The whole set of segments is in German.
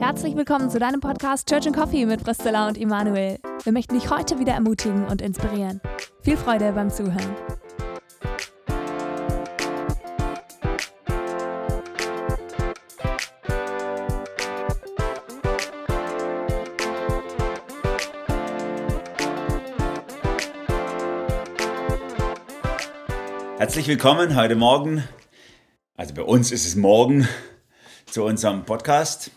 Herzlich willkommen zu deinem Podcast Church and Coffee mit Priscilla und Immanuel. Wir möchten dich heute wieder ermutigen und inspirieren. Viel Freude beim Zuhören. Herzlich willkommen heute Morgen, also bei uns ist es morgen, zu unserem Podcast.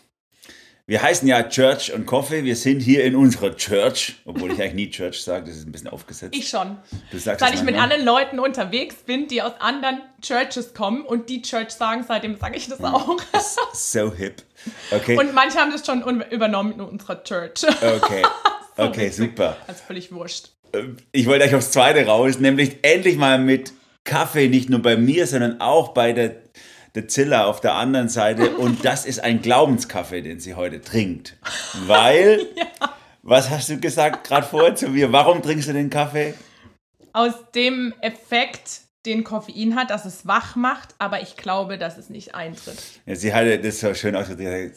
Wir heißen ja Church und Coffee. Wir sind hier in unserer Church, obwohl ich eigentlich nie Church sage, das ist ein bisschen aufgesetzt. Ich schon. Du sagst Weil ich mit anderen Leuten unterwegs bin, die aus anderen Churches kommen und die Church sagen, seitdem sage ich das auch. So hip. Okay, Und manche haben das schon übernommen in unserer Church. okay, okay, witzig. super. Also völlig wurscht. Ich wollte euch aufs Zweite raus, nämlich endlich mal mit Kaffee, nicht nur bei mir, sondern auch bei der, der Zilla auf der anderen Seite. Und das ist ein Glaubenskaffee, den sie heute trinkt. Weil, was hast du gesagt gerade vorher zu mir? Warum trinkst du den Kaffee? Aus dem Effekt, den Koffein hat, dass es wach macht, aber ich glaube, dass es nicht eintritt. Ja, sie hatte das so schön ausgedrückt,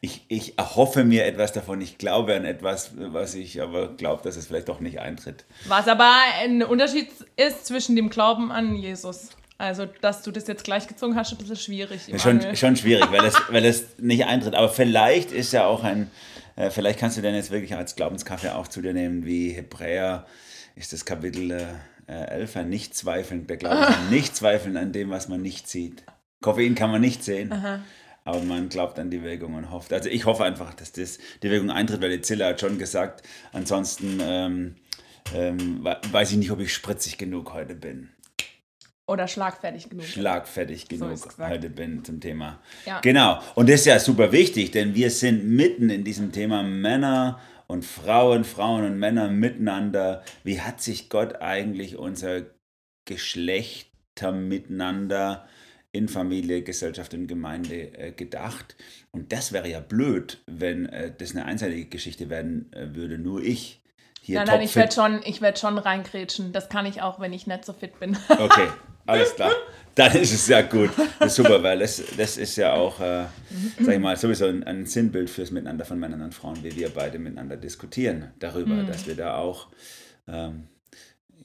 ich, ich erhoffe mir etwas davon, ich glaube an etwas, was ich aber glaube, dass es vielleicht doch nicht eintritt. Was aber ein Unterschied ist zwischen dem Glauben an Jesus. Also, dass du das jetzt gleich gezogen hast, ist ein bisschen schwierig. Ja, schon, schon schwierig, weil es, weil es nicht eintritt. Aber vielleicht ist ja auch ein, äh, vielleicht kannst du den jetzt wirklich als Glaubenskaffee auch zu dir nehmen, wie Hebräer ist das Kapitel äh, 11, ein Nicht-Zweifeln, der Glaube ist ein Nicht-Zweifeln an dem, was man nicht sieht. Koffein kann man nicht sehen. Aber man glaubt an die Wirkung und hofft. Also ich hoffe einfach, dass das, die Wirkung eintritt, weil die Zilla hat schon gesagt, ansonsten ähm, ähm, we- weiß ich nicht, ob ich spritzig genug heute bin. Oder schlagfertig genug. Schlagfertig genug gesagt. heute bin zum Thema. Ja. Genau. Und das ist ja super wichtig, denn wir sind mitten in diesem Thema Männer und Frauen, Frauen und Männer miteinander. Wie hat sich Gott eigentlich unser Geschlechter miteinander in Familie, Gesellschaft und Gemeinde äh, gedacht? Und das wäre ja blöd, wenn äh, das eine einseitige Geschichte werden äh, würde, nur ich. Hier Nein, nein, ich werde schon, ich werd schon reingrätschen. Das kann ich auch, wenn ich nicht so fit bin. Okay, alles klar. Dann ist es ja gut. Das super, weil das, das ist ja auch, äh, sag ich mal, sowieso ein, ein Sinnbild fürs Miteinander von Männern und Frauen, wie wir beide miteinander diskutieren darüber, dass wir da auch, ähm,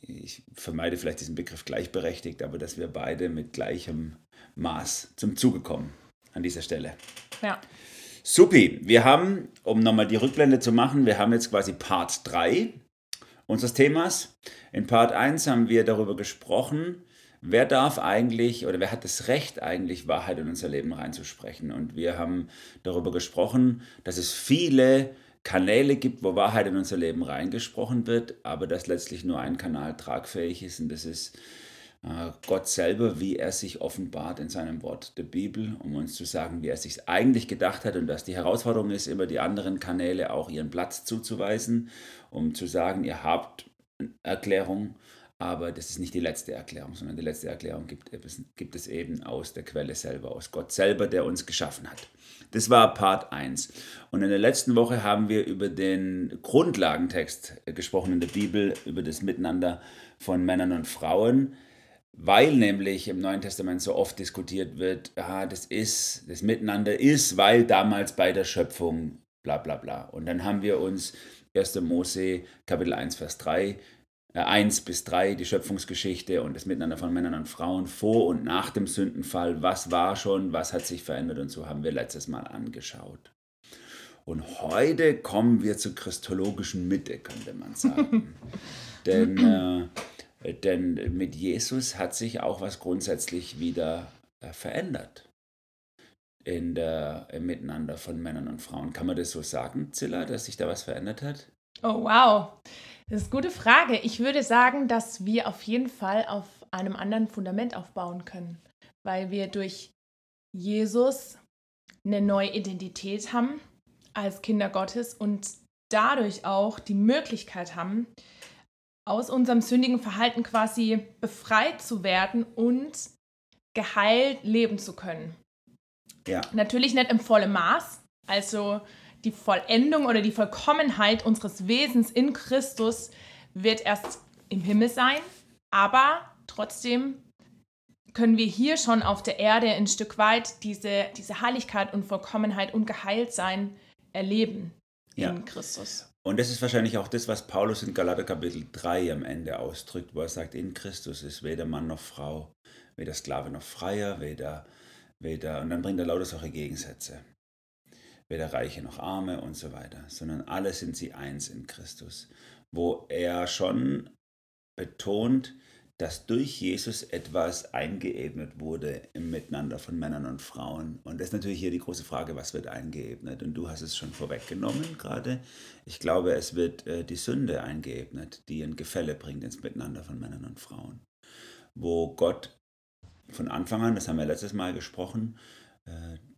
ich vermeide vielleicht diesen Begriff gleichberechtigt, aber dass wir beide mit gleichem Maß zum Zuge kommen an dieser Stelle. Ja. Supi, wir haben, um nochmal die Rückblende zu machen, wir haben jetzt quasi Part 3 unseres Themas. In Part 1 haben wir darüber gesprochen, wer darf eigentlich oder wer hat das Recht eigentlich, Wahrheit in unser Leben reinzusprechen. Und wir haben darüber gesprochen, dass es viele Kanäle gibt, wo Wahrheit in unser Leben reingesprochen wird, aber dass letztlich nur ein Kanal tragfähig ist und das ist äh, Gott selber, wie er sich offenbart in seinem Wort der Bibel, um uns zu sagen, wie er sich eigentlich gedacht hat und dass die Herausforderung ist, immer die anderen Kanäle auch ihren Platz zuzuweisen, um zu sagen, ihr habt Erklärung, aber das ist nicht die letzte Erklärung, sondern die letzte Erklärung gibt es, gibt es eben aus der Quelle selber, aus Gott selber, der uns geschaffen hat. Das war Part 1. Und in der letzten Woche haben wir über den Grundlagentext gesprochen in der Bibel, über das Miteinander von Männern und Frauen weil nämlich im Neuen Testament so oft diskutiert wird, ah, das ist, das Miteinander ist, weil damals bei der Schöpfung bla bla bla. Und dann haben wir uns 1. Mose Kapitel 1, Vers 3, äh, 1 bis 3, die Schöpfungsgeschichte und das Miteinander von Männern und Frauen vor und nach dem Sündenfall, was war schon, was hat sich verändert und so haben wir letztes Mal angeschaut. Und heute kommen wir zur christologischen Mitte, könnte man sagen. Denn, äh, denn mit Jesus hat sich auch was grundsätzlich wieder äh, verändert in der, im Miteinander von Männern und Frauen. Kann man das so sagen, Zilla, dass sich da was verändert hat? Oh, wow. Das ist eine gute Frage. Ich würde sagen, dass wir auf jeden Fall auf einem anderen Fundament aufbauen können, weil wir durch Jesus eine neue Identität haben als Kinder Gottes und dadurch auch die Möglichkeit haben, aus unserem sündigen Verhalten quasi befreit zu werden und geheilt leben zu können. Ja. Natürlich nicht im vollen Maß. Also die Vollendung oder die Vollkommenheit unseres Wesens in Christus wird erst im Himmel sein, aber trotzdem können wir hier schon auf der Erde ein Stück weit diese, diese Heiligkeit und Vollkommenheit und Geheiltsein erleben ja. in Christus. Und das ist wahrscheinlich auch das, was Paulus in Galater Kapitel 3 am Ende ausdrückt, wo er sagt, in Christus ist weder Mann noch Frau, weder Sklave noch Freier, weder, weder, und dann bringt er lauter solche Gegensätze. Weder Reiche noch Arme und so weiter, sondern alle sind sie eins in Christus, wo er schon betont, dass durch Jesus etwas eingeebnet wurde im Miteinander von Männern und Frauen. Und das ist natürlich hier die große Frage, was wird eingeebnet? Und du hast es schon vorweggenommen gerade. Ich glaube, es wird äh, die Sünde eingeebnet, die ein Gefälle bringt ins Miteinander von Männern und Frauen. Wo Gott von Anfang an, das haben wir letztes Mal gesprochen,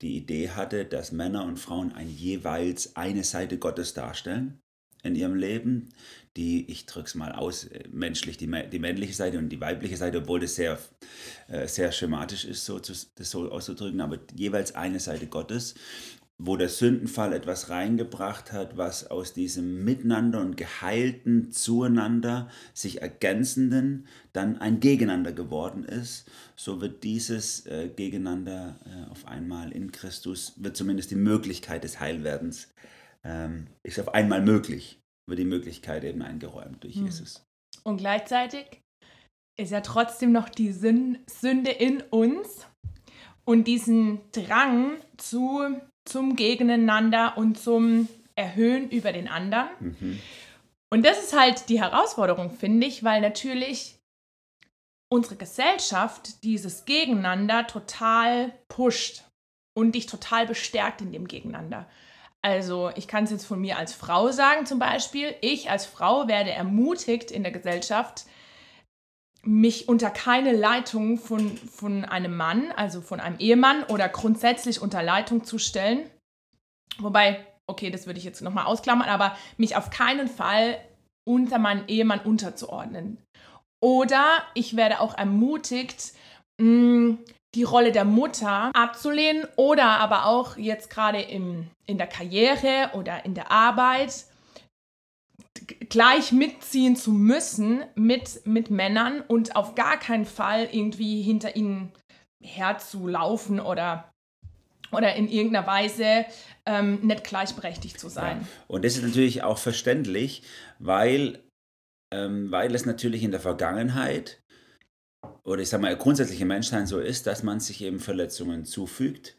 die Idee hatte, dass Männer und Frauen ein jeweils eine Seite Gottes darstellen in ihrem Leben, die, ich drücke es mal aus, äh, menschlich die, die männliche Seite und die weibliche Seite, obwohl das sehr, äh, sehr schematisch ist, so das so auszudrücken, aber jeweils eine Seite Gottes, wo der Sündenfall etwas reingebracht hat, was aus diesem Miteinander und geheilten Zueinander, sich ergänzenden, dann ein Gegeneinander geworden ist, so wird dieses äh, Gegeneinander äh, auf einmal in Christus, wird zumindest die Möglichkeit des Heilwerdens ähm, ist auf einmal möglich, wird die Möglichkeit eben eingeräumt durch hm. Jesus. Und gleichzeitig ist ja trotzdem noch die Sünde in uns und diesen Drang zu, zum Gegeneinander und zum Erhöhen über den anderen. Mhm. Und das ist halt die Herausforderung, finde ich, weil natürlich unsere Gesellschaft dieses Gegeneinander total pusht und dich total bestärkt in dem Gegeneinander. Also ich kann es jetzt von mir als Frau sagen zum Beispiel. Ich als Frau werde ermutigt in der Gesellschaft, mich unter keine Leitung von, von einem Mann, also von einem Ehemann oder grundsätzlich unter Leitung zu stellen. Wobei, okay, das würde ich jetzt nochmal ausklammern, aber mich auf keinen Fall unter meinen Ehemann unterzuordnen. Oder ich werde auch ermutigt, mh, die Rolle der Mutter abzulehnen oder aber auch jetzt gerade in der Karriere oder in der Arbeit gleich mitziehen zu müssen mit, mit Männern und auf gar keinen Fall irgendwie hinter ihnen herzulaufen oder, oder in irgendeiner Weise ähm, nicht gleichberechtigt zu sein. Ja. Und das ist natürlich auch verständlich, weil, ähm, weil es natürlich in der Vergangenheit oder ich sage mal, grundsätzliche Menschsein so ist, dass man sich eben Verletzungen zufügt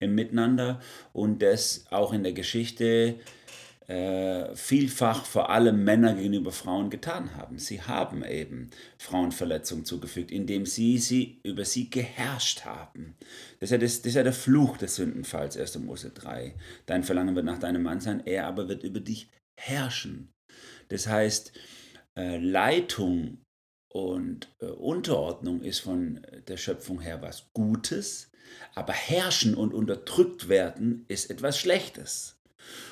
im Miteinander und das auch in der Geschichte äh, vielfach vor allem Männer gegenüber Frauen getan haben. Sie haben eben Frauen Verletzungen zugefügt, indem sie, sie über sie geherrscht haben. Das ist, ja das, das ist ja der Fluch des Sündenfalls, 1. Mose 3. Dein Verlangen wird nach deinem Mann sein, er aber wird über dich herrschen. Das heißt, äh, Leitung und äh, Unterordnung ist von der Schöpfung her was Gutes, aber herrschen und unterdrückt werden ist etwas Schlechtes.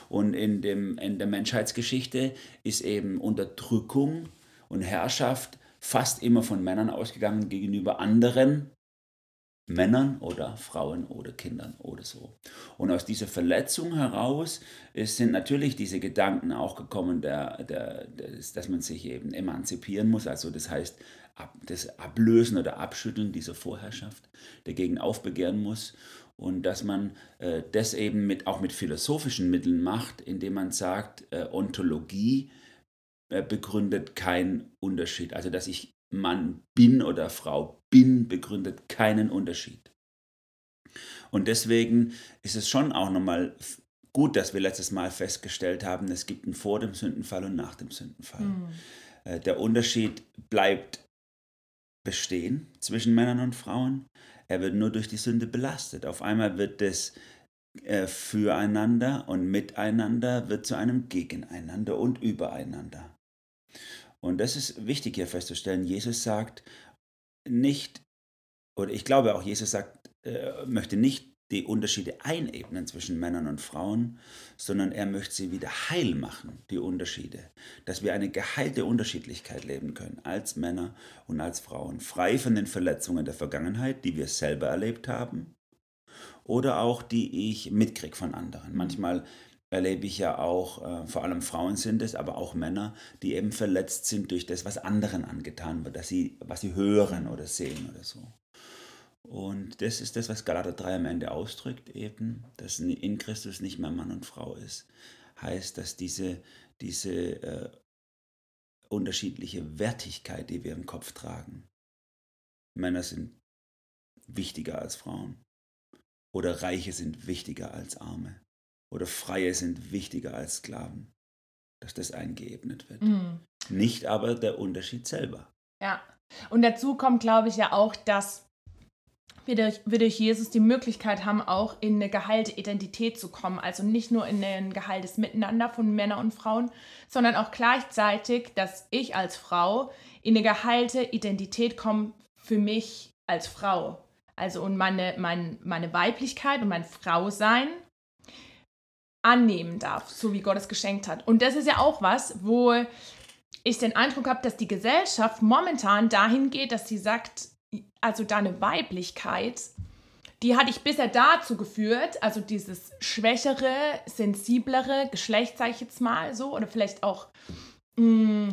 Und in, dem, in der Menschheitsgeschichte ist eben Unterdrückung und Herrschaft fast immer von Männern ausgegangen gegenüber anderen Männern oder Frauen oder Kindern oder so. Und aus dieser Verletzung heraus sind natürlich diese Gedanken auch gekommen, der, der, des, dass man sich eben emanzipieren muss, also das heißt ab, das Ablösen oder Abschütteln dieser Vorherrschaft, dagegen aufbegehren muss und dass man äh, das eben mit, auch mit philosophischen Mitteln macht, indem man sagt, äh, Ontologie äh, begründet keinen Unterschied. Also dass ich Mann bin oder Frau bin, begründet keinen Unterschied. Und deswegen ist es schon auch nochmal gut, dass wir letztes Mal festgestellt haben, es gibt einen vor dem Sündenfall und nach dem Sündenfall. Mhm. Der Unterschied bleibt bestehen zwischen Männern und Frauen. Er wird nur durch die Sünde belastet. Auf einmal wird das äh, füreinander und miteinander wird zu einem Gegeneinander und übereinander. Und das ist wichtig hier festzustellen. Jesus sagt nicht, oder ich glaube auch, Jesus sagt, äh, möchte nicht die Unterschiede einebnen zwischen Männern und Frauen, sondern er möchte sie wieder heil machen, die Unterschiede. Dass wir eine geheilte Unterschiedlichkeit leben können, als Männer und als Frauen, frei von den Verletzungen der Vergangenheit, die wir selber erlebt haben, oder auch die ich mitkriege von anderen. Manchmal erlebe ich ja auch, äh, vor allem Frauen sind es, aber auch Männer, die eben verletzt sind durch das, was anderen angetan wird, dass sie, was sie hören oder sehen oder so. Und das ist das, was Galater 3 am Ende ausdrückt, eben, dass in Christus nicht mehr Mann und Frau ist. Heißt, dass diese, diese äh, unterschiedliche Wertigkeit, die wir im Kopf tragen, Männer sind wichtiger als Frauen. Oder Reiche sind wichtiger als Arme. Oder Freie sind wichtiger als Sklaven. Dass das eingeebnet wird. Mhm. Nicht aber der Unterschied selber. Ja. Und dazu kommt, glaube ich, ja auch, dass wir durch, wir durch Jesus die Möglichkeit haben, auch in eine geheilte Identität zu kommen. Also nicht nur in ein geheiltes Miteinander von Männern und Frauen, sondern auch gleichzeitig, dass ich als Frau in eine geheilte Identität komme für mich als Frau. Also und meine, mein, meine Weiblichkeit und mein Frausein annehmen darf, so wie Gott es geschenkt hat. Und das ist ja auch was, wo ich den Eindruck habe, dass die Gesellschaft momentan dahin geht, dass sie sagt, also deine Weiblichkeit, die hat dich bisher dazu geführt, also dieses schwächere, sensiblere Geschlecht, sag ich jetzt mal so, oder vielleicht auch mh, mm,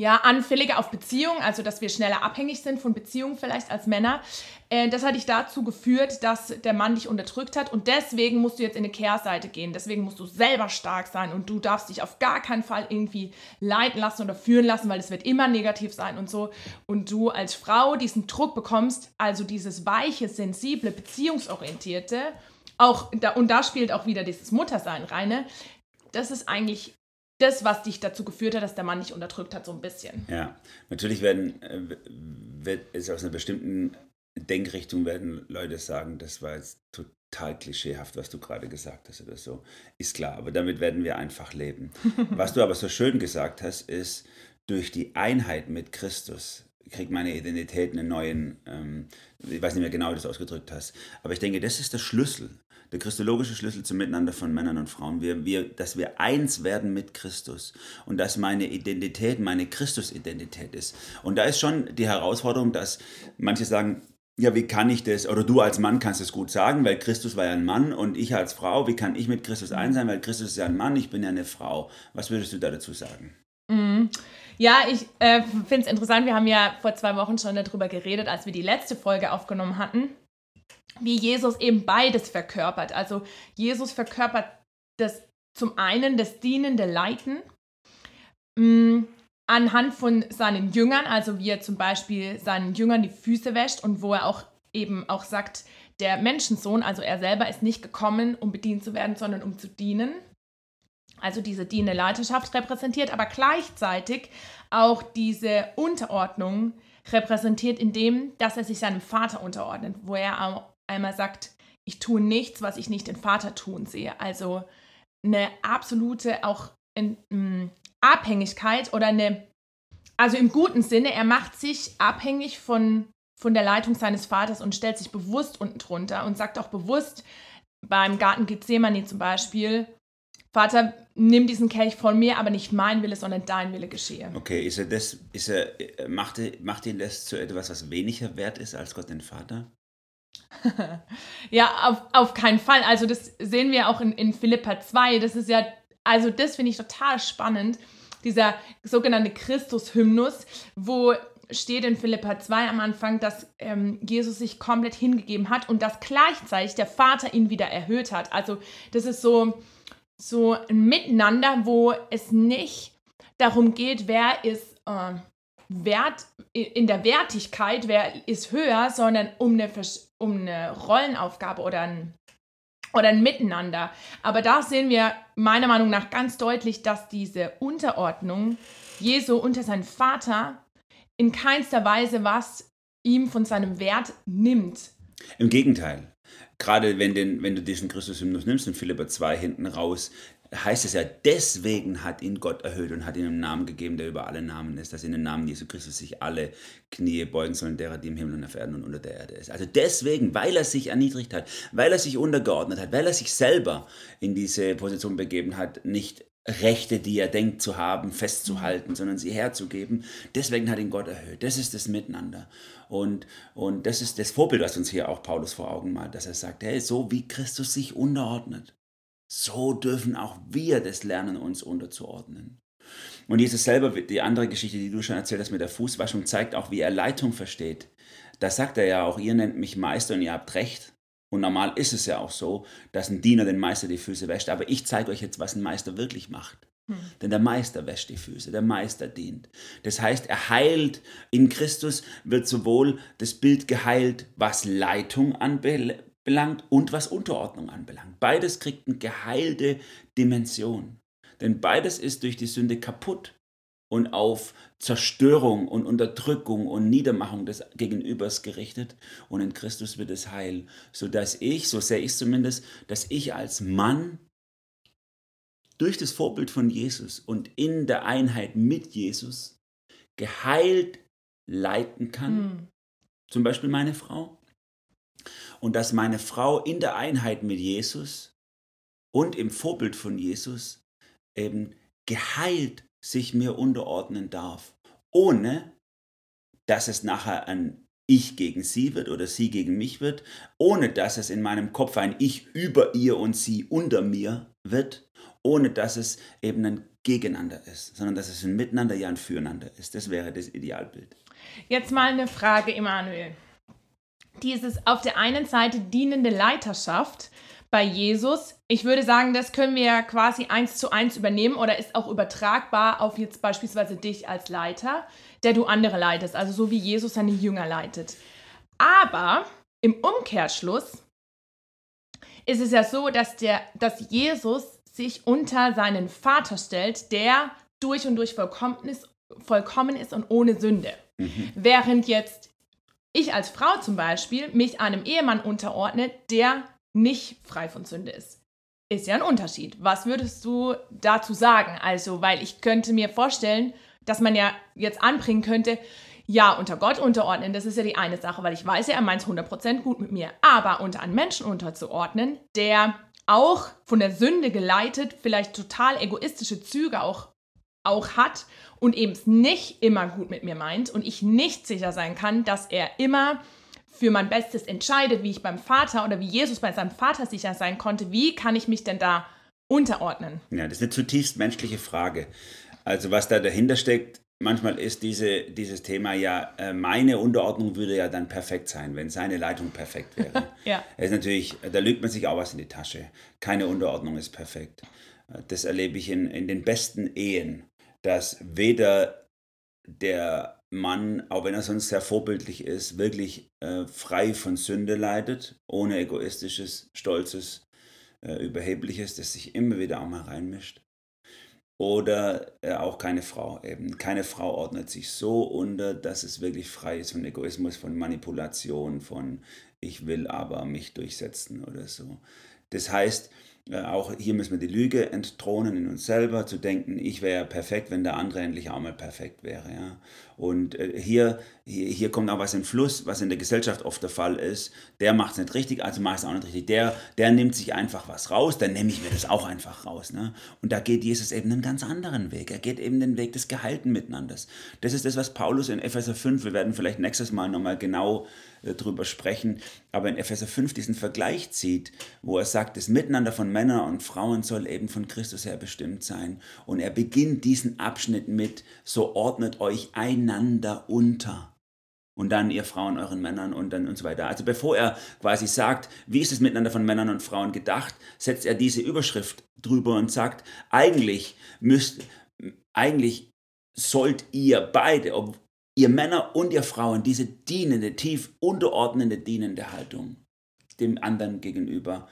ja, anfälliger auf Beziehungen, also dass wir schneller abhängig sind von Beziehungen vielleicht als Männer. Äh, das hat dich dazu geführt, dass der Mann dich unterdrückt hat und deswegen musst du jetzt in eine Kehrseite gehen. Deswegen musst du selber stark sein und du darfst dich auf gar keinen Fall irgendwie leiten lassen oder führen lassen, weil es wird immer negativ sein und so. Und du als Frau diesen Druck bekommst, also dieses weiche, sensible, beziehungsorientierte, auch da, und da spielt auch wieder dieses Muttersein rein. Ne? Das ist eigentlich das, was dich dazu geführt hat, dass der Mann dich unterdrückt hat, so ein bisschen. Ja, natürlich werden, äh, wird es aus einer bestimmten Denkrichtung werden Leute sagen, das war jetzt total klischeehaft, was du gerade gesagt hast oder so. Ist klar, aber damit werden wir einfach leben. was du aber so schön gesagt hast, ist, durch die Einheit mit Christus kriegt meine Identität einen neuen, ähm, ich weiß nicht mehr genau, wie du das ausgedrückt hast, aber ich denke, das ist der Schlüssel der christologische Schlüssel zum Miteinander von Männern und Frauen. Wir, wir, dass wir eins werden mit Christus und dass meine Identität meine Christusidentität ist. Und da ist schon die Herausforderung, dass manche sagen, ja, wie kann ich das, oder du als Mann kannst es gut sagen, weil Christus war ja ein Mann und ich als Frau, wie kann ich mit Christus eins sein, weil Christus ist ja ein Mann, ich bin ja eine Frau. Was würdest du da dazu sagen? Mhm. Ja, ich äh, finde es interessant. Wir haben ja vor zwei Wochen schon darüber geredet, als wir die letzte Folge aufgenommen hatten wie Jesus eben beides verkörpert. Also Jesus verkörpert das zum einen das dienende Leiten mh, mm, anhand von seinen Jüngern, also wie er zum Beispiel seinen Jüngern die Füße wäscht und wo er auch eben auch sagt, der Menschensohn, also er selber ist nicht gekommen, um bedient zu werden, sondern um zu dienen. Also diese dienende Leiterschaft repräsentiert, aber gleichzeitig auch diese Unterordnung repräsentiert, indem dass er sich seinem Vater unterordnet, wo er einmal sagt, ich tue nichts, was ich nicht den Vater tun sehe. Also eine absolute auch in, in, Abhängigkeit oder eine, also im guten Sinne, er macht sich abhängig von, von der Leitung seines Vaters und stellt sich bewusst unten drunter und sagt auch bewusst beim Garten Gethsemane zum Beispiel, Vater, nimm diesen Kelch von mir, aber nicht mein Wille, sondern dein Wille geschehe. Okay, ist er das, ist er, macht, macht ihn das zu etwas, was weniger wert ist als Gott den Vater? ja, auf, auf keinen Fall. Also das sehen wir auch in, in Philippa 2. Das ist ja, also das finde ich total spannend. Dieser sogenannte Christus-Hymnus, wo steht in Philippa 2 am Anfang, dass ähm, Jesus sich komplett hingegeben hat und dass gleichzeitig der Vater ihn wieder erhöht hat. Also das ist so, so ein Miteinander, wo es nicht darum geht, wer ist äh, Wert in der Wertigkeit, wer ist höher, sondern um eine, um eine Rollenaufgabe oder ein, oder ein Miteinander. Aber da sehen wir meiner Meinung nach ganz deutlich, dass diese Unterordnung Jesu unter seinen Vater in keinster Weise was ihm von seinem Wert nimmt. Im Gegenteil. Gerade wenn, den, wenn du diesen Christus-Hymnus nimmst, in Philippa 2 hinten raus, heißt es ja, deswegen hat ihn Gott erhöht und hat ihm einen Namen gegeben, der über alle Namen ist, dass in den Namen Jesu Christus sich alle Knie beugen sollen, derer, die im Himmel und auf Erden und unter der Erde ist. Also deswegen, weil er sich erniedrigt hat, weil er sich untergeordnet hat, weil er sich selber in diese Position begeben hat, nicht Rechte, die er denkt zu haben, festzuhalten, sondern sie herzugeben. Deswegen hat ihn Gott erhöht. Das ist das Miteinander. Und, und das ist das Vorbild, was uns hier auch Paulus vor Augen malt, dass er sagt, hey, so wie Christus sich unterordnet, so dürfen auch wir das lernen, uns unterzuordnen. Und Jesus selber, die andere Geschichte, die du schon erzählt hast mit der Fußwaschung, zeigt auch, wie er Leitung versteht. da sagt er ja auch, ihr nennt mich Meister und ihr habt recht. Und normal ist es ja auch so, dass ein Diener den Meister die Füße wäscht. Aber ich zeige euch jetzt, was ein Meister wirklich macht. Hm. Denn der Meister wäscht die Füße, der Meister dient. Das heißt, er heilt, in Christus wird sowohl das Bild geheilt, was Leitung anbelangt und was Unterordnung anbelangt. Beides kriegt eine geheilte Dimension. Denn beides ist durch die Sünde kaputt und auf Zerstörung und Unterdrückung und Niedermachung des Gegenübers gerichtet. Und in Christus wird es heil, sodass ich, so sehe ich es zumindest, dass ich als Mann durch das Vorbild von Jesus und in der Einheit mit Jesus geheilt leiten kann. Mhm. Zum Beispiel meine Frau. Und dass meine Frau in der Einheit mit Jesus und im Vorbild von Jesus eben geheilt sich mir unterordnen darf, ohne dass es nachher ein Ich gegen sie wird oder sie gegen mich wird, ohne dass es in meinem Kopf ein Ich über ihr und sie unter mir wird, ohne dass es eben ein Gegeneinander ist, sondern dass es ein Miteinander, ja ein Füreinander ist. Das wäre das Idealbild. Jetzt mal eine Frage, Emanuel. Dieses auf der einen Seite dienende Leiterschaft bei Jesus. Ich würde sagen, das können wir quasi eins zu eins übernehmen oder ist auch übertragbar auf jetzt beispielsweise dich als Leiter, der du andere leitest, also so wie Jesus seine Jünger leitet. Aber im Umkehrschluss ist es ja so, dass, der, dass Jesus sich unter seinen Vater stellt, der durch und durch vollkommen ist, vollkommen ist und ohne Sünde. Mhm. Während jetzt ich als Frau zum Beispiel mich einem Ehemann unterordne, der nicht frei von Sünde ist. Ist ja ein Unterschied. Was würdest du dazu sagen? Also, weil ich könnte mir vorstellen, dass man ja jetzt anbringen könnte, ja, unter Gott unterordnen, das ist ja die eine Sache, weil ich weiß ja, er meint es 100% gut mit mir. Aber unter einen Menschen unterzuordnen, der auch von der Sünde geleitet, vielleicht total egoistische Züge auch, auch hat und eben nicht immer gut mit mir meint und ich nicht sicher sein kann, dass er immer für mein Bestes entscheide, wie ich beim Vater oder wie Jesus bei seinem Vater sicher sein konnte, wie kann ich mich denn da unterordnen? Ja, das ist eine zutiefst menschliche Frage. Also was da dahinter steckt, manchmal ist diese, dieses Thema ja, äh, meine Unterordnung würde ja dann perfekt sein, wenn seine Leitung perfekt wäre. ja. Es ist natürlich, da lügt man sich auch was in die Tasche. Keine Unterordnung ist perfekt. Das erlebe ich in, in den besten Ehen, dass weder der Mann, auch wenn er sonst sehr vorbildlich ist, wirklich äh, frei von Sünde leidet, ohne egoistisches, stolzes, äh, überhebliches, das sich immer wieder auch mal reinmischt. Oder äh, auch keine Frau eben. Keine Frau ordnet sich so unter, dass es wirklich frei ist von Egoismus, von Manipulation, von ich will aber mich durchsetzen oder so. Das heißt, auch hier müssen wir die Lüge entthronen in uns selber, zu denken, ich wäre perfekt, wenn der andere endlich auch mal perfekt wäre. Ja? Und äh, hier, hier, hier kommt auch was in Fluss, was in der Gesellschaft oft der Fall ist. Der macht es nicht richtig, also mache es auch nicht richtig. Der, der nimmt sich einfach was raus, dann nehme ich mir das auch einfach raus. Ne? Und da geht Jesus eben einen ganz anderen Weg. Er geht eben den Weg des gehalten Miteinanders. Das ist das, was Paulus in Epheser 5, wir werden vielleicht nächstes Mal nochmal genau äh, drüber sprechen, aber in Epheser 5 diesen Vergleich zieht, wo er sagt, das Miteinander von Männern und Frauen soll eben von Christus her bestimmt sein. Und er beginnt diesen Abschnitt mit, so ordnet euch einander unter. Und dann ihr Frauen euren Männern und dann und so weiter. Also bevor er quasi sagt, wie ist es miteinander von Männern und Frauen gedacht, setzt er diese Überschrift drüber und sagt, eigentlich müsst, eigentlich sollt ihr beide, ob, ihr Männer und ihr Frauen diese dienende, tief unterordnende, dienende Haltung dem anderen gegenüber,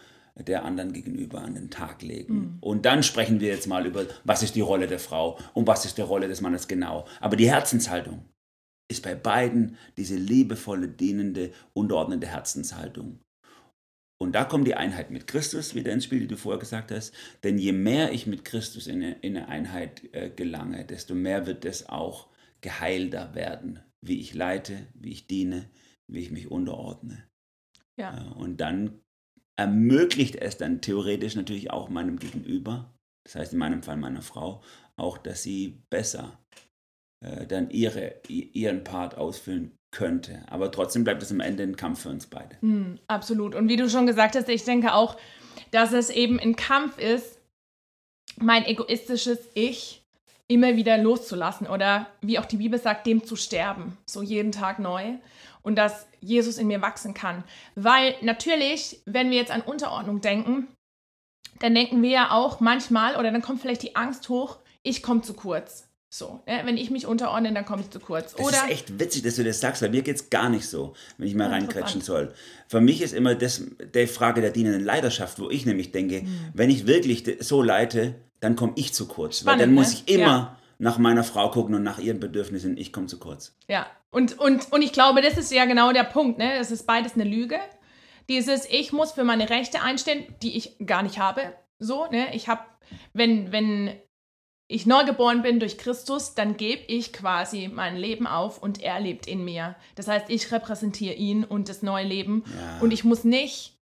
der anderen gegenüber an den Tag legen. Mhm. Und dann sprechen wir jetzt mal über, was ist die Rolle der Frau und was ist die Rolle des Mannes genau. Aber die Herzenshaltung ist bei beiden diese liebevolle, dienende, unterordnende Herzenshaltung. Und da kommt die Einheit mit Christus wieder ins Spiel, die du vorher gesagt hast. Denn je mehr ich mit Christus in eine, in eine Einheit äh, gelange, desto mehr wird es auch geheilter werden, wie ich leite, wie ich diene, wie ich mich unterordne. Ja. Und dann ermöglicht es dann theoretisch natürlich auch meinem Gegenüber, das heißt in meinem Fall meiner Frau, auch, dass sie besser äh, dann ihre, ihren Part ausfüllen könnte. Aber trotzdem bleibt es am Ende ein Kampf für uns beide. Mm, absolut. Und wie du schon gesagt hast, ich denke auch, dass es eben ein Kampf ist, mein egoistisches Ich immer wieder loszulassen oder wie auch die Bibel sagt, dem zu sterben, so jeden Tag neu und dass Jesus in mir wachsen kann. Weil natürlich, wenn wir jetzt an Unterordnung denken, dann denken wir ja auch manchmal oder dann kommt vielleicht die Angst hoch, ich komme zu kurz. So, ne? wenn ich mich unterordne, dann komme ich zu kurz. Das Oder ist echt witzig, dass du das sagst, weil mir geht es gar nicht so, wenn ich mal reinkretschen soll. Für mich ist immer das die Frage der dienenden Leidenschaft, wo ich nämlich denke, mhm. wenn ich wirklich so leite, dann komme ich zu kurz. Spannend, weil dann muss ich immer ja. nach meiner Frau gucken und nach ihren Bedürfnissen, ich komme zu kurz. Ja, und, und, und ich glaube, das ist ja genau der Punkt. Ne? Das ist beides eine Lüge. Dieses, ich muss für meine Rechte einstehen, die ich gar nicht habe. So, ne? Ich habe, wenn, wenn ich neugeboren bin durch Christus, dann gebe ich quasi mein Leben auf und er lebt in mir. Das heißt, ich repräsentiere ihn und das neue Leben. Ja. Und ich muss nicht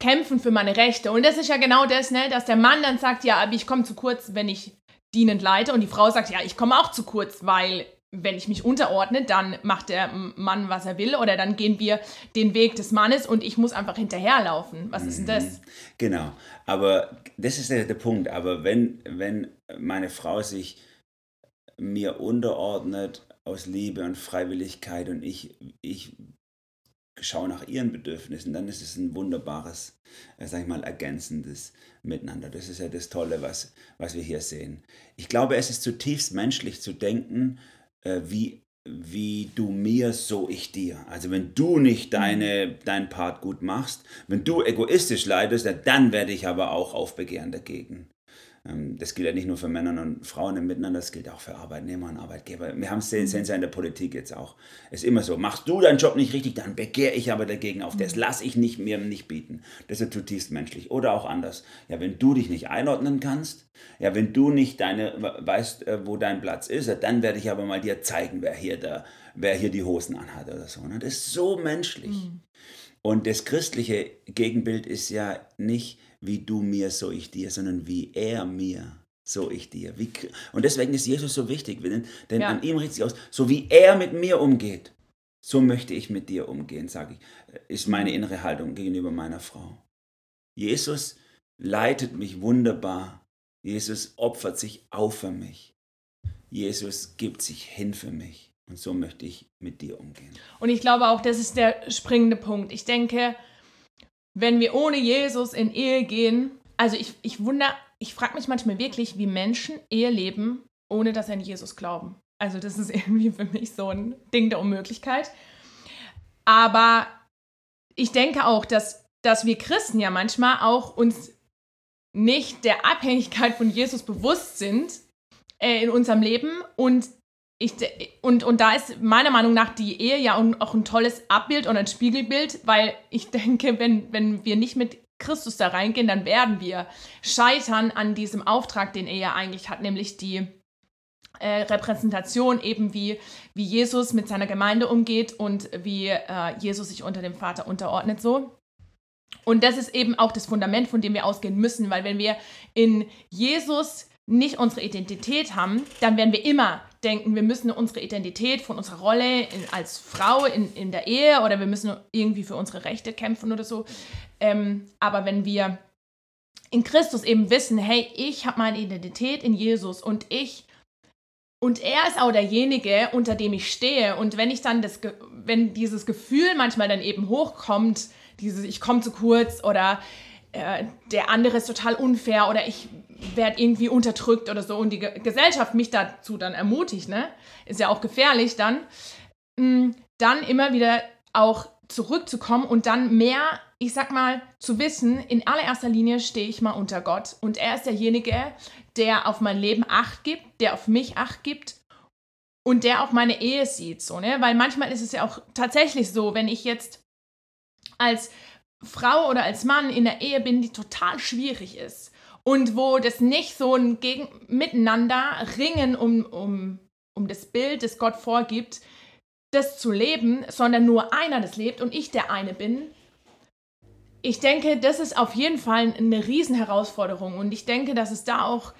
kämpfen für meine Rechte. Und das ist ja genau das, ne, dass der Mann dann sagt, ja, aber ich komme zu kurz, wenn ich dienend leite. Und die Frau sagt, ja, ich komme auch zu kurz, weil wenn ich mich unterordne, dann macht der Mann, was er will, oder dann gehen wir den Weg des Mannes und ich muss einfach hinterherlaufen. Was ist denn das? Mhm. Genau, aber das ist der, der Punkt. Aber wenn, wenn meine Frau sich mir unterordnet aus Liebe und Freiwilligkeit und ich, ich schaue nach ihren Bedürfnissen, dann ist es ein wunderbares, äh, sag ich mal, ergänzendes Miteinander. Das ist ja das Tolle, was, was wir hier sehen. Ich glaube, es ist zutiefst menschlich zu denken, äh, wie, wie du mir, so ich dir. Also wenn du nicht deine, deinen Part gut machst, wenn du egoistisch leidest, dann werde ich aber auch aufbegehren dagegen. Ähm, das gilt ja nicht nur für Männer und Frauen im Miteinander, das gilt auch für Arbeitnehmer und Arbeitgeber. Wir haben es sehen, sehen in der Politik jetzt auch. Es ist immer so, machst du deinen Job nicht richtig, dann begehre ich aber dagegen auf. Das mhm. lasse ich nicht, mir nicht bieten. Das ist zutiefst menschlich. Oder auch anders. Ja, wenn du dich nicht einordnen kannst, ja, wenn du nicht deine, weißt, äh, wo dein Platz ist, dann werde ich aber mal dir zeigen, wer hier, der, wer hier die Hosen anhat oder so. Ne? Das ist so menschlich. Mhm. Und das christliche Gegenbild ist ja nicht, wie du mir, so ich dir, sondern wie er mir, so ich dir. Wie, und deswegen ist Jesus so wichtig, denn, denn ja. an ihm richtet sich aus, so wie er mit mir umgeht, so möchte ich mit dir umgehen, sage ich, ist meine innere Haltung gegenüber meiner Frau. Jesus leitet mich wunderbar. Jesus opfert sich auf für mich. Jesus gibt sich hin für mich. Und so möchte ich mit dir umgehen. Und ich glaube auch, das ist der springende Punkt. Ich denke, wenn wir ohne Jesus in Ehe gehen, also ich, ich wundere, ich frage mich manchmal wirklich, wie Menschen Ehe leben, ohne dass sie an Jesus glauben. Also das ist irgendwie für mich so ein Ding der Unmöglichkeit. Aber ich denke auch, dass, dass wir Christen ja manchmal auch uns nicht der Abhängigkeit von Jesus bewusst sind äh, in unserem Leben und ich, und, und da ist meiner Meinung nach die Ehe ja auch ein tolles Abbild und ein Spiegelbild, weil ich denke, wenn, wenn wir nicht mit Christus da reingehen, dann werden wir scheitern an diesem Auftrag, den er ja eigentlich hat, nämlich die äh, Repräsentation eben wie, wie Jesus mit seiner Gemeinde umgeht und wie äh, Jesus sich unter dem Vater unterordnet so. Und das ist eben auch das Fundament, von dem wir ausgehen müssen, weil wenn wir in Jesus nicht unsere Identität haben, dann werden wir immer denken, wir müssen unsere Identität von unserer Rolle in, als Frau in, in der Ehe oder wir müssen irgendwie für unsere Rechte kämpfen oder so. Ähm, aber wenn wir in Christus eben wissen, hey, ich habe meine Identität in Jesus und ich und er ist auch derjenige, unter dem ich stehe. Und wenn ich dann das, wenn dieses Gefühl manchmal dann eben hochkommt, dieses ich komme zu kurz oder äh, der andere ist total unfair oder ich werde irgendwie unterdrückt oder so und die Gesellschaft mich dazu dann ermutigt, ne? Ist ja auch gefährlich dann. Mm, dann immer wieder auch zurückzukommen und dann mehr, ich sag mal, zu wissen, in allererster Linie stehe ich mal unter Gott und er ist derjenige, der auf mein Leben Acht gibt, der auf mich Acht gibt und der auch meine Ehe sieht, so, ne? Weil manchmal ist es ja auch tatsächlich so, wenn ich jetzt als Frau oder als Mann in der Ehe bin, die total schwierig ist und wo das nicht so ein Gegen Miteinander ringen um, um, um das Bild, das Gott vorgibt, das zu leben, sondern nur einer das lebt und ich der eine bin. Ich denke, das ist auf jeden Fall eine Riesenherausforderung und ich denke, dass es da auch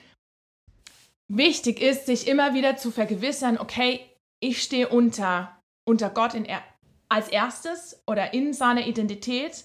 wichtig ist, sich immer wieder zu vergewissern, okay, ich stehe unter, unter Gott in als erstes oder in seiner Identität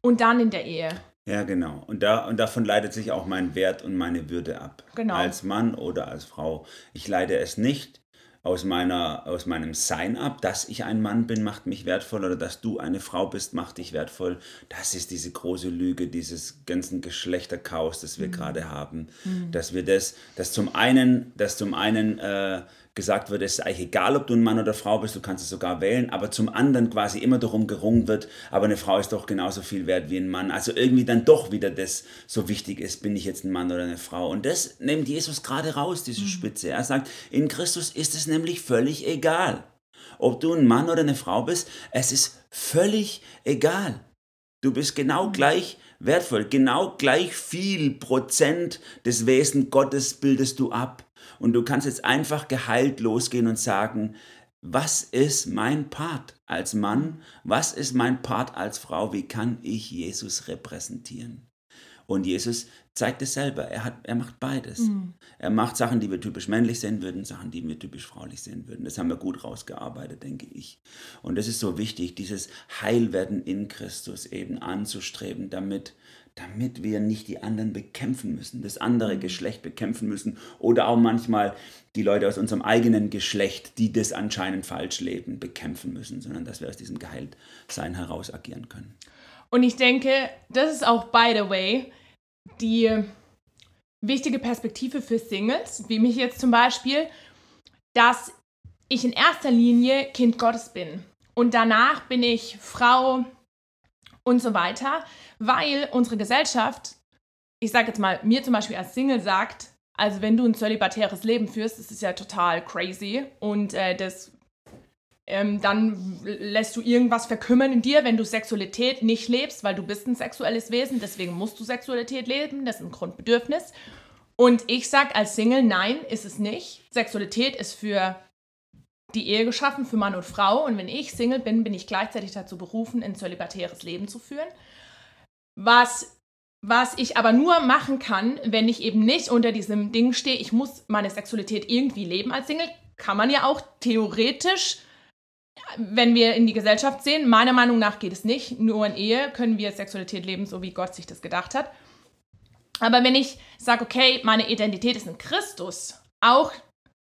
und dann in der Ehe. Ja, genau. Und, da, und davon leitet sich auch mein Wert und meine Würde ab. Genau. Als Mann oder als Frau. Ich leite es nicht aus, meiner, aus meinem Sein ab, dass ich ein Mann bin, macht mich wertvoll oder dass du eine Frau bist, macht dich wertvoll. Das ist diese große Lüge, dieses ganzen Geschlechterchaos, das wir mhm. gerade haben. Mhm. Dass wir das, dass zum einen, dass zum einen äh, gesagt wird, es ist eigentlich egal, ob du ein Mann oder Frau bist, du kannst es sogar wählen, aber zum anderen quasi immer darum gerungen wird, aber eine Frau ist doch genauso viel wert wie ein Mann. Also irgendwie dann doch wieder das so wichtig ist, bin ich jetzt ein Mann oder eine Frau. Und das nimmt Jesus gerade raus, diese mhm. Spitze. Er sagt, in Christus ist es nämlich völlig egal. Ob du ein Mann oder eine Frau bist, es ist völlig egal. Du bist genau mhm. gleich wertvoll, genau gleich viel Prozent des Wesen Gottes bildest du ab. Und du kannst jetzt einfach geheilt losgehen und sagen, was ist mein Part als Mann? Was ist mein Part als Frau? Wie kann ich Jesus repräsentieren? Und Jesus zeigt es selber. Er, hat, er macht beides. Mhm. Er macht Sachen, die wir typisch männlich sehen würden, Sachen, die wir typisch fraulich sehen würden. Das haben wir gut rausgearbeitet, denke ich. Und das ist so wichtig, dieses Heilwerden in Christus eben anzustreben, damit damit wir nicht die anderen bekämpfen müssen, das andere. Geschlecht bekämpfen müssen oder auch manchmal die Leute aus unserem eigenen Geschlecht, die das anscheinend falsch leben, bekämpfen müssen, sondern dass wir aus diesem Geheiltsein heraus agieren können. Und ich denke, das ist auch, by the way, die wichtige Perspektive für Singles, wie mich jetzt zum Beispiel, dass ich in erster Linie Kind Gottes bin und danach bin ich Frau und so weiter weil unsere Gesellschaft, ich sage jetzt mal, mir zum Beispiel als Single sagt, also wenn du ein zölibatäres Leben führst, das ist ja total crazy und äh, das ähm, dann lässt du irgendwas verkümmern in dir, wenn du Sexualität nicht lebst, weil du bist ein sexuelles Wesen, deswegen musst du Sexualität leben, das ist ein Grundbedürfnis. Und ich sage als Single, nein, ist es nicht. Sexualität ist für die Ehe geschaffen, für Mann und Frau. Und wenn ich Single bin, bin ich gleichzeitig dazu berufen, ein zölibatäres Leben zu führen was, was ich aber nur machen kann, wenn ich eben nicht unter diesem Ding stehe, ich muss meine Sexualität irgendwie leben als Single, kann man ja auch theoretisch, wenn wir in die Gesellschaft sehen, meiner Meinung nach geht es nicht. Nur in Ehe können wir Sexualität leben, so wie Gott sich das gedacht hat. Aber wenn ich sage, okay, meine Identität ist in Christus, auch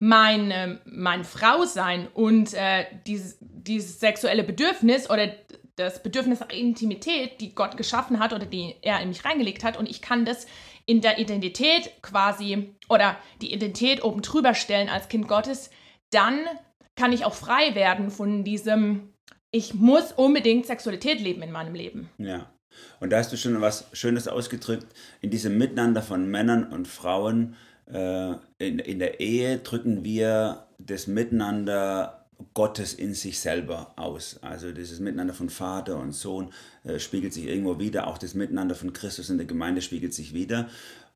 mein, mein Frausein und äh, dieses, dieses sexuelle Bedürfnis oder das Bedürfnis nach Intimität, die Gott geschaffen hat oder die er in mich reingelegt hat. Und ich kann das in der Identität quasi oder die Identität oben drüber stellen als Kind Gottes, dann kann ich auch frei werden von diesem, ich muss unbedingt Sexualität leben in meinem Leben. Ja. Und da hast du schon was Schönes ausgedrückt. In diesem Miteinander von Männern und Frauen in, in der Ehe drücken wir das Miteinander Gottes in sich selber aus. Also dieses Miteinander von Vater und Sohn äh, spiegelt sich irgendwo wieder, auch das Miteinander von Christus in der Gemeinde spiegelt sich wieder.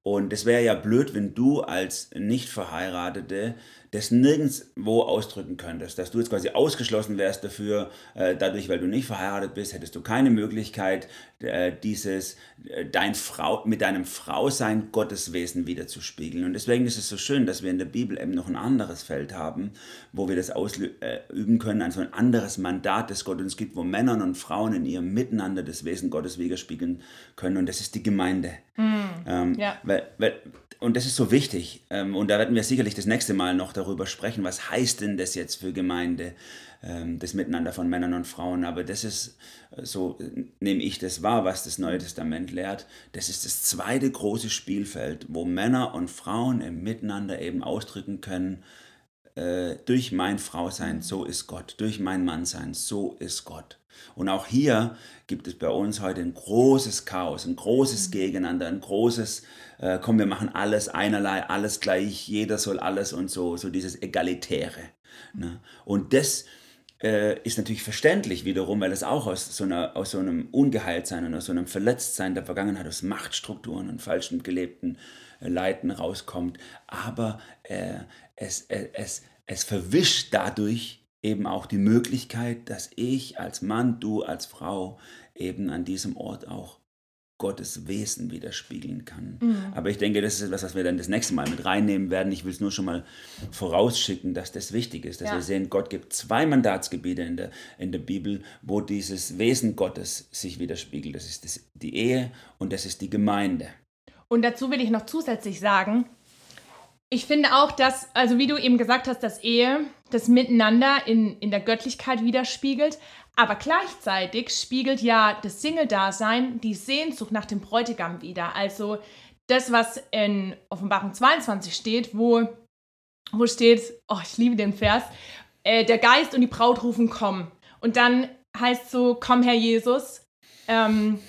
Und es wäre ja blöd, wenn du als Nicht-Verheiratete das nirgendwo ausdrücken könntest, dass du jetzt quasi ausgeschlossen wärst dafür, äh, dadurch, weil du nicht verheiratet bist, hättest du keine Möglichkeit, äh, dieses, äh, dein Frau, mit deinem Frausein Gotteswesen wiederzuspiegeln. Und deswegen ist es so schön, dass wir in der Bibel eben noch ein anderes Feld haben, wo wir das ausüben können, also ein anderes Mandat, das Gott uns gibt, wo Männer und Frauen in ihrem Miteinander das Wesen Gottes widerspiegeln können. Und das ist die Gemeinde. Mhm. Ähm, ja. weil, weil, und das ist so wichtig. Ähm, und da werden wir sicherlich das nächste Mal noch darüber sprechen, was heißt denn das jetzt für Gemeinde, ähm, das Miteinander von Männern und Frauen. Aber das ist, äh, so nehme ich das wahr, was das Neue Testament lehrt. Das ist das zweite große Spielfeld, wo Männer und Frauen im Miteinander eben ausdrücken können, äh, durch mein Frausein, so ist Gott, durch mein Mannsein, so ist Gott. Und auch hier gibt es bei uns heute ein großes Chaos, ein großes mhm. Gegeneinander, ein großes, äh, komm, wir machen alles einerlei, alles gleich, jeder soll alles und so, so dieses Egalitäre. Ne? Und das äh, ist natürlich verständlich wiederum, weil es auch aus so, einer, aus so einem Ungeheiltsein und aus so einem Verletztsein der Vergangenheit, aus Machtstrukturen und falschen gelebten äh, Leiten rauskommt. Aber äh, es, äh, es, es verwischt dadurch eben auch die Möglichkeit, dass ich als Mann, du als Frau eben an diesem Ort auch Gottes Wesen widerspiegeln kann. Mhm. Aber ich denke, das ist etwas, was wir dann das nächste Mal mit reinnehmen werden. Ich will es nur schon mal vorausschicken, dass das wichtig ist, dass ja. wir sehen, Gott gibt zwei Mandatsgebiete in der, in der Bibel, wo dieses Wesen Gottes sich widerspiegelt. Das ist das, die Ehe und das ist die Gemeinde. Und dazu will ich noch zusätzlich sagen, ich finde auch, dass, also wie du eben gesagt hast, dass Ehe das Miteinander in, in der Göttlichkeit widerspiegelt, aber gleichzeitig spiegelt ja das Single-Dasein die Sehnsucht nach dem Bräutigam wider. Also das, was in Offenbarung 22 steht, wo, wo steht, oh, ich liebe den Vers, äh, der Geist und die Braut rufen, komm. Und dann heißt so, komm Herr Jesus. Ähm,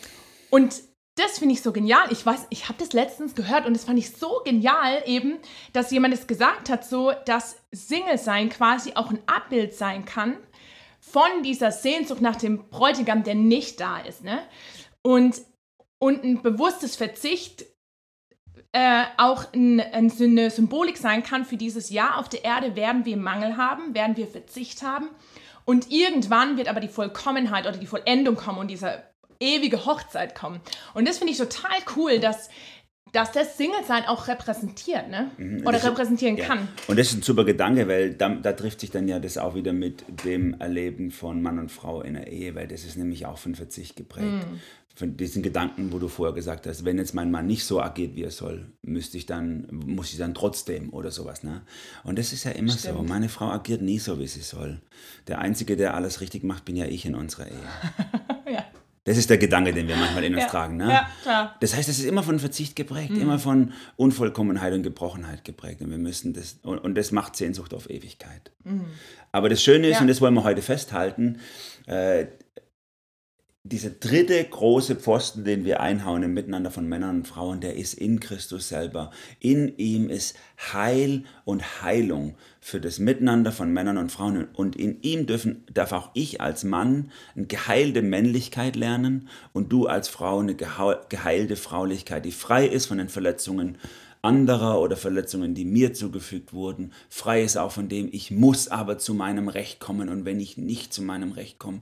und das finde ich so genial. Ich weiß, ich habe das letztens gehört und das fand ich so genial eben, dass jemand es gesagt hat, so dass Single sein quasi auch ein Abbild sein kann von dieser Sehnsucht nach dem Bräutigam, der nicht da ist. Ne? Und, und ein bewusstes Verzicht äh, auch ein, eine Symbolik sein kann für dieses Jahr auf der Erde, werden wir Mangel haben, werden wir Verzicht haben. Und irgendwann wird aber die Vollkommenheit oder die Vollendung kommen und dieser ewige Hochzeit kommen. Und das finde ich total cool, dass dass das Single-Sein auch repräsentiert, ne? Mhm, Oder repräsentieren ja. kann. Und das ist ein super Gedanke, weil da, da, trifft sich dann ja das auch wieder mit dem Erleben von Mann und Frau in der Ehe, weil das ist nämlich auch von Verzicht geprägt. Mhm. Von diesen Gedanken, wo du vorher gesagt hast, wenn jetzt mein Mann nicht so agiert, wie er soll, müsste ich dann, muss ich dann trotzdem oder sowas, ne? Und das ist ja immer Stimmt. so. Meine Frau agiert nie so, wie sie soll. Der Einzige, der alles richtig macht, bin ja ich in unserer Ehe. Das ist der Gedanke, den wir manchmal in uns ja, tragen. Ne? Ja, klar. Das heißt, es ist immer von Verzicht geprägt, mhm. immer von Unvollkommenheit und Gebrochenheit geprägt. Und wir müssen das, und, und das macht Sehnsucht auf Ewigkeit. Mhm. Aber das Schöne ist, ja. und das wollen wir heute festhalten, äh, dieser dritte große Pfosten, den wir einhauen im Miteinander von Männern und Frauen, der ist in Christus selber. In ihm ist Heil und Heilung für das Miteinander von Männern und Frauen. Und in ihm dürfen, darf auch ich als Mann eine geheilte Männlichkeit lernen und du als Frau eine geheilte Fraulichkeit, die frei ist von den Verletzungen anderer oder Verletzungen, die mir zugefügt wurden. Frei ist auch von dem, ich muss aber zu meinem Recht kommen und wenn ich nicht zu meinem Recht komme,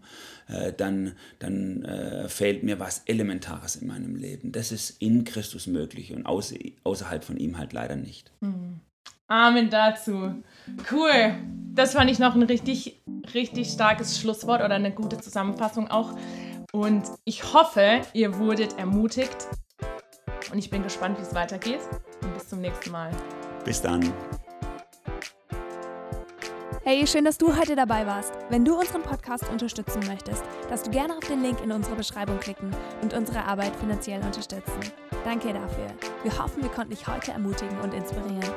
äh, dann, dann äh, fehlt mir was Elementares in meinem Leben. Das ist in Christus möglich und außer, außerhalb von ihm halt leider nicht. Mhm. Amen dazu. Cool. Das fand ich noch ein richtig, richtig starkes Schlusswort oder eine gute Zusammenfassung auch. Und ich hoffe, ihr wurdet ermutigt. Und ich bin gespannt, wie es weitergeht. Und bis zum nächsten Mal. Bis dann. Hey, schön, dass du heute dabei warst. Wenn du unseren Podcast unterstützen möchtest, darfst du gerne auf den Link in unserer Beschreibung klicken und unsere Arbeit finanziell unterstützen. Danke dafür. Wir hoffen, wir konnten dich heute ermutigen und inspirieren.